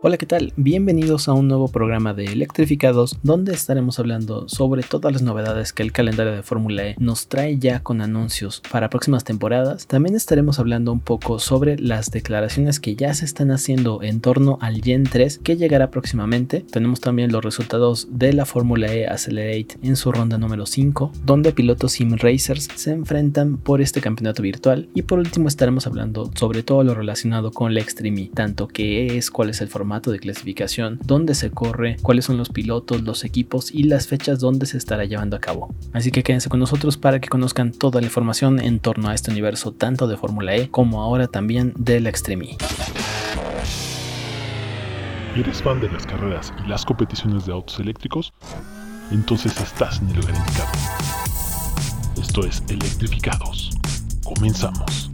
Hola, ¿qué tal? Bienvenidos a un nuevo programa de Electrificados donde estaremos hablando sobre todas las novedades que el calendario de Fórmula E nos trae ya con anuncios para próximas temporadas. También estaremos hablando un poco sobre las declaraciones que ya se están haciendo en torno al Gen 3 que llegará próximamente. Tenemos también los resultados de la Fórmula E Accelerate en su ronda número 5, donde pilotos sim racers se enfrentan por este campeonato virtual. Y por último estaremos hablando sobre todo lo relacionado con la Extreme, tanto qué es, cuál es el formato de clasificación, dónde se corre, cuáles son los pilotos, los equipos y las fechas donde se estará llevando a cabo. Así que quédense con nosotros para que conozcan toda la información en torno a este universo tanto de Fórmula E como ahora también de la Extreme. ¿Eres fan de las carreras y las competiciones de autos eléctricos? Entonces estás en el lugar. Esto es Electrificados. Comenzamos.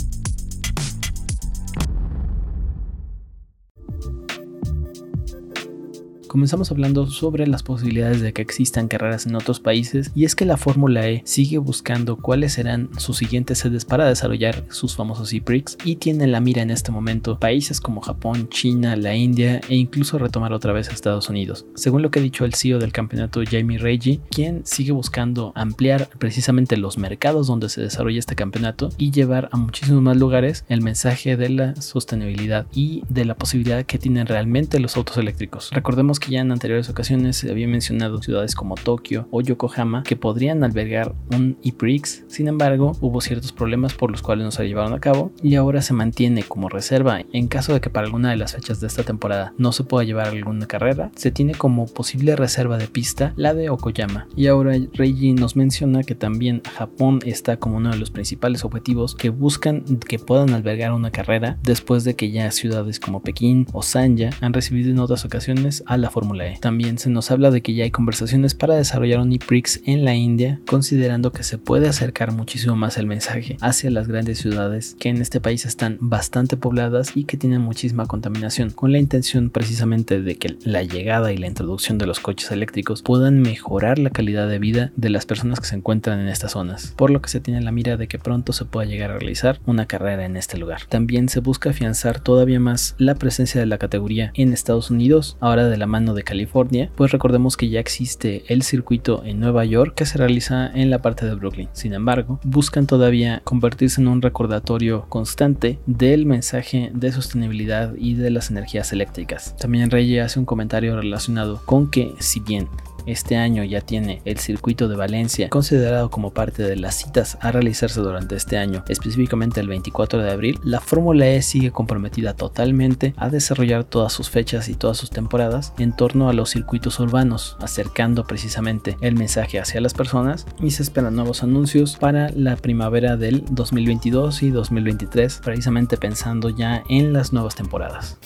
Comenzamos hablando sobre las posibilidades de que existan carreras en otros países y es que la Fórmula E sigue buscando cuáles serán sus siguientes sedes para desarrollar sus famosos e-prix y tiene la mira en este momento países como Japón, China, la India e incluso retomar otra vez Estados Unidos. Según lo que ha dicho el CEO del campeonato Jamie Reggie, quien sigue buscando ampliar precisamente los mercados donde se desarrolla este campeonato y llevar a muchísimos más lugares el mensaje de la sostenibilidad y de la posibilidad que tienen realmente los autos eléctricos. Recordemos que ya en anteriores ocasiones se había mencionado ciudades como Tokio o Yokohama que podrían albergar un e-Prix, sin embargo hubo ciertos problemas por los cuales no se llevaron a cabo y ahora se mantiene como reserva. En caso de que para alguna de las fechas de esta temporada no se pueda llevar alguna carrera, se tiene como posible reserva de pista la de Okoyama. Y ahora Reiji nos menciona que también Japón está como uno de los principales objetivos que buscan que puedan albergar una carrera después de que ya ciudades como Pekín o Sanya han recibido en otras ocasiones a la Fórmula E. También se nos habla de que ya hay conversaciones para desarrollar un e-Prix en la India, considerando que se puede acercar muchísimo más el mensaje hacia las grandes ciudades que en este país están bastante pobladas y que tienen muchísima contaminación, con la intención precisamente de que la llegada y la introducción de los coches eléctricos puedan mejorar la calidad de vida de las personas que se encuentran en estas zonas, por lo que se tiene la mira de que pronto se pueda llegar a realizar una carrera en este lugar. También se busca afianzar todavía más la presencia de la categoría en Estados Unidos, ahora de la mano de California, pues recordemos que ya existe el circuito en Nueva York que se realiza en la parte de Brooklyn. Sin embargo, buscan todavía convertirse en un recordatorio constante del mensaje de sostenibilidad y de las energías eléctricas. También Rey hace un comentario relacionado con que si bien este año ya tiene el circuito de Valencia considerado como parte de las citas a realizarse durante este año, específicamente el 24 de abril. La Fórmula E sigue comprometida totalmente a desarrollar todas sus fechas y todas sus temporadas en torno a los circuitos urbanos, acercando precisamente el mensaje hacia las personas y se esperan nuevos anuncios para la primavera del 2022 y 2023, precisamente pensando ya en las nuevas temporadas.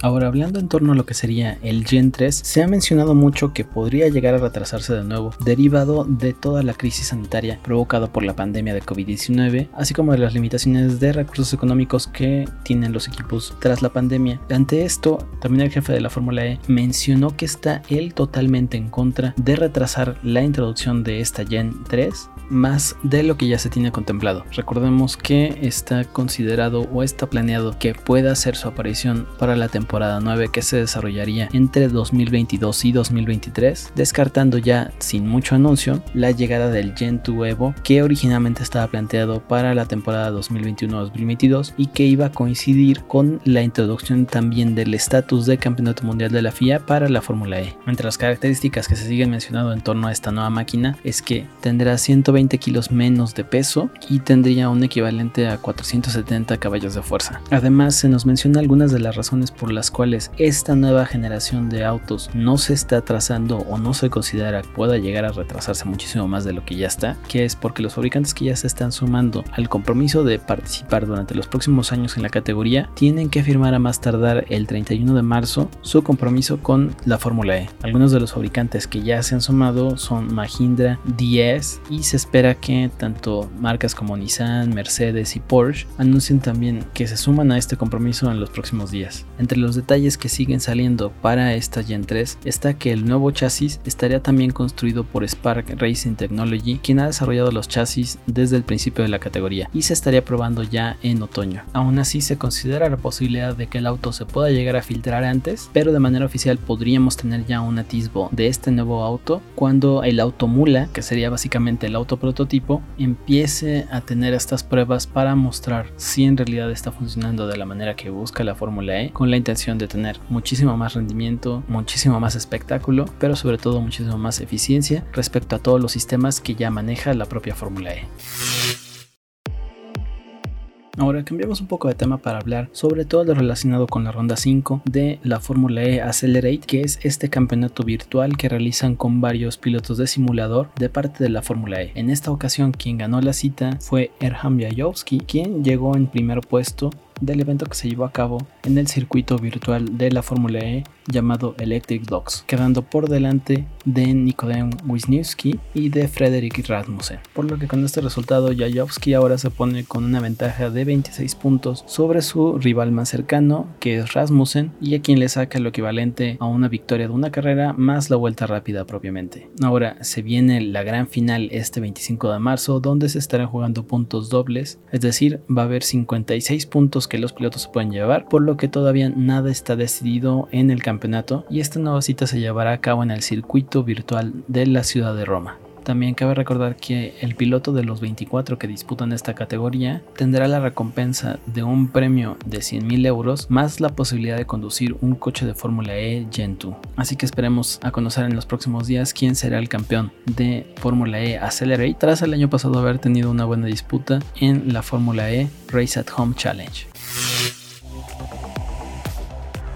Ahora, hablando en torno a lo que sería el Gen 3, se ha mencionado mucho que podría llegar a retrasarse de nuevo, derivado de toda la crisis sanitaria provocada por la pandemia de COVID-19, así como de las limitaciones de recursos económicos que tienen los equipos tras la pandemia. Ante esto, también el jefe de la Fórmula E mencionó que está él totalmente en contra de retrasar la introducción de esta Gen 3 más de lo que ya se tiene contemplado. Recordemos que está considerado o está planeado que pueda hacer su aparición para la temporada 9 que se desarrollaría entre 2022 y 2023, descartando ya sin mucho anuncio la llegada del Gen 2 Evo que originalmente estaba planteado para la temporada 2021-2022 y que iba a coincidir con la introducción también del estatus de campeonato mundial de la FIA para la Fórmula E. Entre las características que se siguen mencionando en torno a esta nueva máquina es que tendrá 120 20 kilos menos de peso y tendría un equivalente a 470 caballos de fuerza. Además, se nos menciona algunas de las razones por las cuales esta nueva generación de autos no se está trazando o no se considera que pueda llegar a retrasarse muchísimo más de lo que ya está, que es porque los fabricantes que ya se están sumando al compromiso de participar durante los próximos años en la categoría tienen que firmar a más tardar el 31 de marzo su compromiso con la Fórmula E. Algunos de los fabricantes que ya se han sumado son Mahindra, DS y se espera que tanto marcas como Nissan, Mercedes y Porsche anuncien también que se suman a este compromiso en los próximos días. Entre los detalles que siguen saliendo para esta Gen 3 está que el nuevo chasis estaría también construido por Spark Racing Technology, quien ha desarrollado los chasis desde el principio de la categoría y se estaría probando ya en otoño. Aún así se considera la posibilidad de que el auto se pueda llegar a filtrar antes, pero de manera oficial podríamos tener ya un atisbo de este nuevo auto cuando el auto mula, que sería básicamente el auto prototipo, empiece a tener estas pruebas para mostrar si en realidad está funcionando de la manera que busca la Fórmula E, con la intención de tener muchísimo más rendimiento, muchísimo más espectáculo, pero sobre todo muchísimo más eficiencia respecto a todos los sistemas que ya maneja la propia Fórmula E. Ahora cambiamos un poco de tema para hablar sobre todo lo relacionado con la ronda 5 de la Fórmula E Accelerate, que es este campeonato virtual que realizan con varios pilotos de simulador de parte de la Fórmula E. En esta ocasión quien ganó la cita fue Erham Jajowski, quien llegó en primer puesto del evento que se llevó a cabo en el circuito virtual de la Fórmula E llamado Electric Dogs, quedando por delante de Nikodem Wisniewski y de Frederick Rasmussen. Por lo que con este resultado Jajowski ahora se pone con una ventaja de 26 puntos sobre su rival más cercano, que es Rasmussen, y a quien le saca lo equivalente a una victoria de una carrera más la vuelta rápida propiamente. Ahora se viene la gran final este 25 de marzo, donde se estarán jugando puntos dobles, es decir, va a haber 56 que los pilotos se pueden llevar, por lo que todavía nada está decidido en el campeonato y esta nueva cita se llevará a cabo en el circuito virtual de la ciudad de Roma. También cabe recordar que el piloto de los 24 que disputan esta categoría tendrá la recompensa de un premio de 100.000 euros más la posibilidad de conducir un coche de Fórmula E Gen 2. Así que esperemos a conocer en los próximos días quién será el campeón de Fórmula E Accelerate tras el año pasado haber tenido una buena disputa en la Fórmula E Race at Home Challenge. Thank you.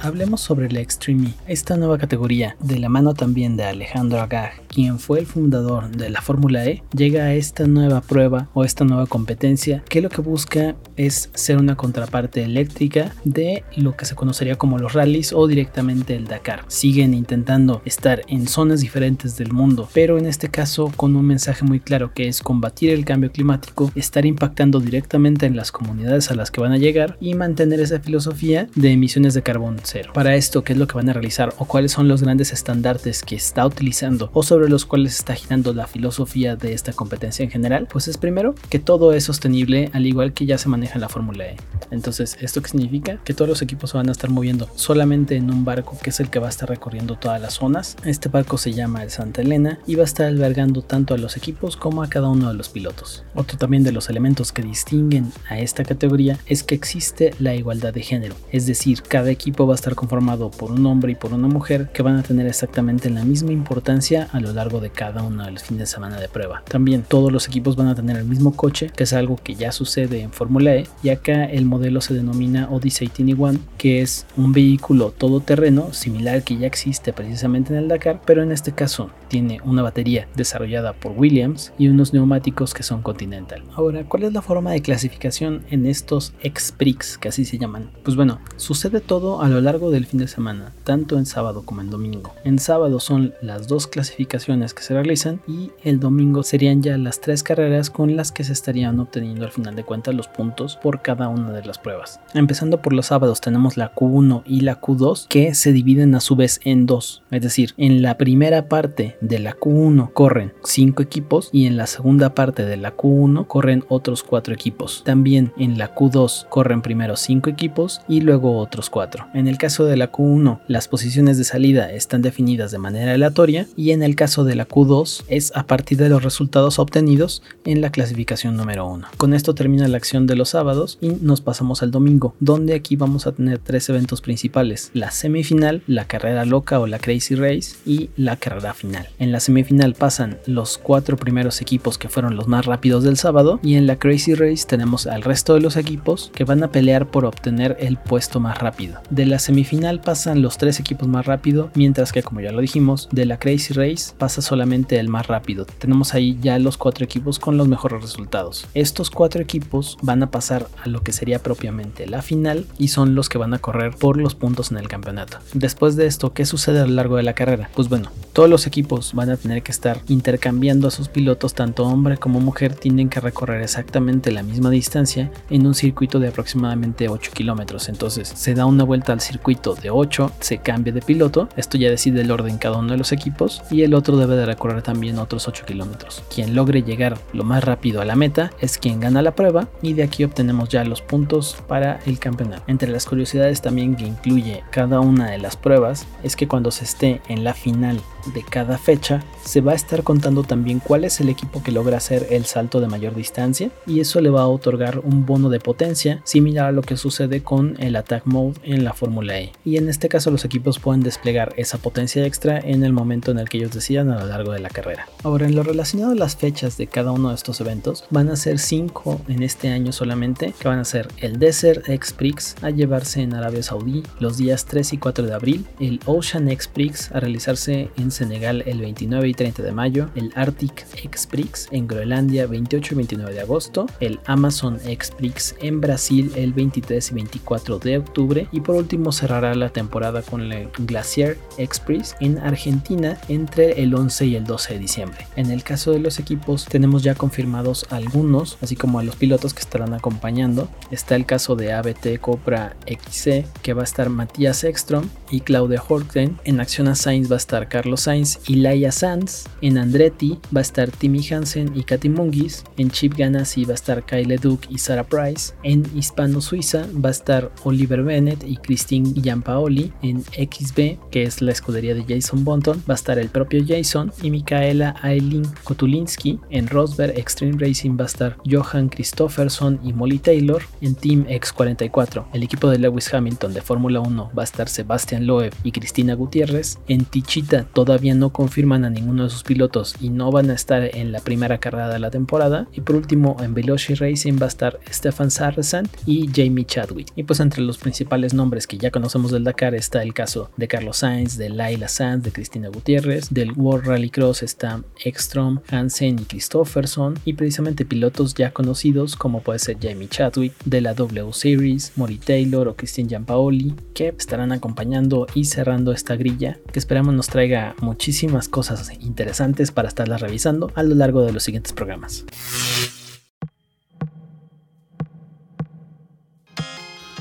Hablemos sobre la Extreme esta nueva categoría, de la mano también de Alejandro Agag, quien fue el fundador de la Fórmula E, llega a esta nueva prueba o esta nueva competencia que lo que busca es ser una contraparte eléctrica de lo que se conocería como los rallies o directamente el Dakar. Siguen intentando estar en zonas diferentes del mundo, pero en este caso con un mensaje muy claro que es combatir el cambio climático, estar impactando directamente en las comunidades a las que van a llegar y mantener esa filosofía de emisiones de carbón para esto, ¿qué es lo que van a realizar o cuáles son los grandes estandartes que está utilizando o sobre los cuales está girando la filosofía de esta competencia en general? Pues es primero que todo es sostenible al igual que ya se maneja en la Fórmula E. Entonces, ¿esto qué significa? Que todos los equipos se van a estar moviendo solamente en un barco que es el que va a estar recorriendo todas las zonas. Este barco se llama el Santa Elena y va a estar albergando tanto a los equipos como a cada uno de los pilotos. Otro también de los elementos que distinguen a esta categoría es que existe la igualdad de género, es decir, cada equipo va a estar conformado por un hombre y por una mujer que van a tener exactamente la misma importancia a lo largo de cada uno de los fines de semana de prueba. También todos los equipos van a tener el mismo coche, que es algo que ya sucede en Fórmula E, y acá el modelo se denomina Odyssey One, que es un vehículo todoterreno similar que ya existe precisamente en el Dakar, pero en este caso tiene una batería desarrollada por Williams y unos neumáticos que son Continental. Ahora, ¿cuál es la forma de clasificación en estos X-Prix, que así se llaman? Pues bueno, sucede todo a lo largo del fin de semana, tanto en sábado como en domingo. En sábado son las dos clasificaciones que se realizan y el domingo serían ya las tres carreras con las que se estarían obteniendo al final de cuentas los puntos por cada una de las pruebas. Empezando por los sábados tenemos la Q1 y la Q2 que se dividen a su vez en dos, es decir, en la primera parte de la Q1 corren cinco equipos y en la segunda parte de la Q1 corren otros cuatro equipos. También en la Q2 corren primero cinco equipos y luego otros cuatro. En el caso de la Q1, las posiciones de salida están definidas de manera aleatoria y en el caso de la Q2 es a partir de los resultados obtenidos en la clasificación número 1. Con esto termina la acción de los sábados y nos pasamos al domingo, donde aquí vamos a tener tres eventos principales, la semifinal, la carrera loca o la Crazy Race y la carrera final. En la semifinal pasan los cuatro primeros equipos que fueron los más rápidos del sábado y en la Crazy Race tenemos al resto de los equipos que van a pelear por obtener el puesto más rápido. De la semifinal pasan los tres equipos más rápido, mientras que como ya lo dijimos, de la Crazy Race pasa solamente el más rápido. Tenemos ahí ya los cuatro equipos con los mejores resultados. Estos cuatro equipos van a pasar a lo que sería propiamente la final y son los que van a correr por los puntos en el campeonato. Después de esto, ¿qué sucede a lo largo de la carrera? Pues bueno, todos los equipos van a tener que estar intercambiando a sus pilotos, tanto hombre como mujer tienen que recorrer exactamente la misma distancia en un circuito de aproximadamente 8 kilómetros. Entonces se da una vuelta al circuito de 8 se cambie de piloto, esto ya decide el orden cada uno de los equipos, y el otro debe de recorrer también otros 8 kilómetros. Quien logre llegar lo más rápido a la meta es quien gana la prueba y de aquí obtenemos ya los puntos para el campeonato. Entre las curiosidades también que incluye cada una de las pruebas es que cuando se esté en la final de cada fecha se va a estar contando también cuál es el equipo que logra hacer el salto de mayor distancia y eso le va a otorgar un bono de potencia similar a lo que sucede con el Attack Mode en la Fórmula E. Y en este caso los equipos pueden desplegar esa potencia extra en el momento en el que ellos decidan a lo largo de la carrera. Ahora en lo relacionado a las fechas de cada uno de estos eventos van a ser 5 en este año solamente que van a ser el Desert X Prix a llevarse en Arabia Saudí los días 3 y 4 de abril, el Ocean X Prix a realizarse en Senegal el 29 y 30 de mayo, el Arctic X-Prix en Groenlandia 28 y 29 de agosto, el Amazon X-Prix en Brasil el 23 y 24 de octubre y por último cerrará la temporada con el Glacier X-Prix en Argentina entre el 11 y el 12 de diciembre. En el caso de los equipos tenemos ya confirmados algunos, así como a los pilotos que estarán acompañando. Está el caso de ABT Copra XC que va a estar Matías Ekstrom y Claudia Horten. En Acción a Sainz va a estar Carlos Sainz y Laia Sanz. En Andretti va a estar Timmy Hansen y Katy Mungis. En Chip Ganassi va a estar Kyle Duke y Sarah Price. En Hispano Suiza va a estar Oliver Bennett y Christine Giampaoli. En XB, que es la escudería de Jason Bonton, va a estar el propio Jason y Micaela Aileen Kotulinski. En Rosberg Extreme Racing va a estar Johan Christofferson y Molly Taylor. En Team X44, el equipo de Lewis Hamilton de Fórmula 1 va a estar Sebastian Loeb y Cristina Gutiérrez. En Tichita todavía no confirman a ninguno de sus pilotos y no van a estar en la primera carrera de la temporada. Y por último, en Veloci Racing va a estar Stefan Sarrazin y Jamie Chadwick. Y pues entre los principales nombres que ya conocemos del Dakar está el caso de Carlos Sainz, de Laila Sanz, de Cristina Gutiérrez, del World Rally Cross está Ekstrom, Hansen y Christopherson y precisamente pilotos ya conocidos como puede ser Jamie Chadwick de la W Series, Mori Taylor o Christian Giampaoli que estarán acompañando y cerrando esta grilla que esperamos nos traiga muchísimas cosas interesantes para estarlas revisando a lo largo de los siguientes programas.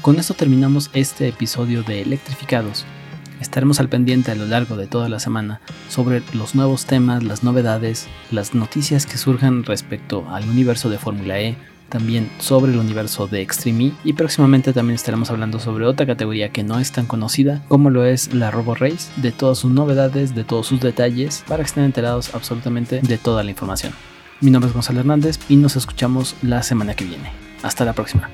Con esto terminamos este episodio de Electrificados. Estaremos al pendiente a lo largo de toda la semana sobre los nuevos temas, las novedades, las noticias que surjan respecto al universo de Fórmula E, también sobre el universo de Extreme E y próximamente también estaremos hablando sobre otra categoría que no es tan conocida como lo es la Robo Race, de todas sus novedades, de todos sus detalles, para que estén enterados absolutamente de toda la información. Mi nombre es Gonzalo Hernández y nos escuchamos la semana que viene. Hasta la próxima.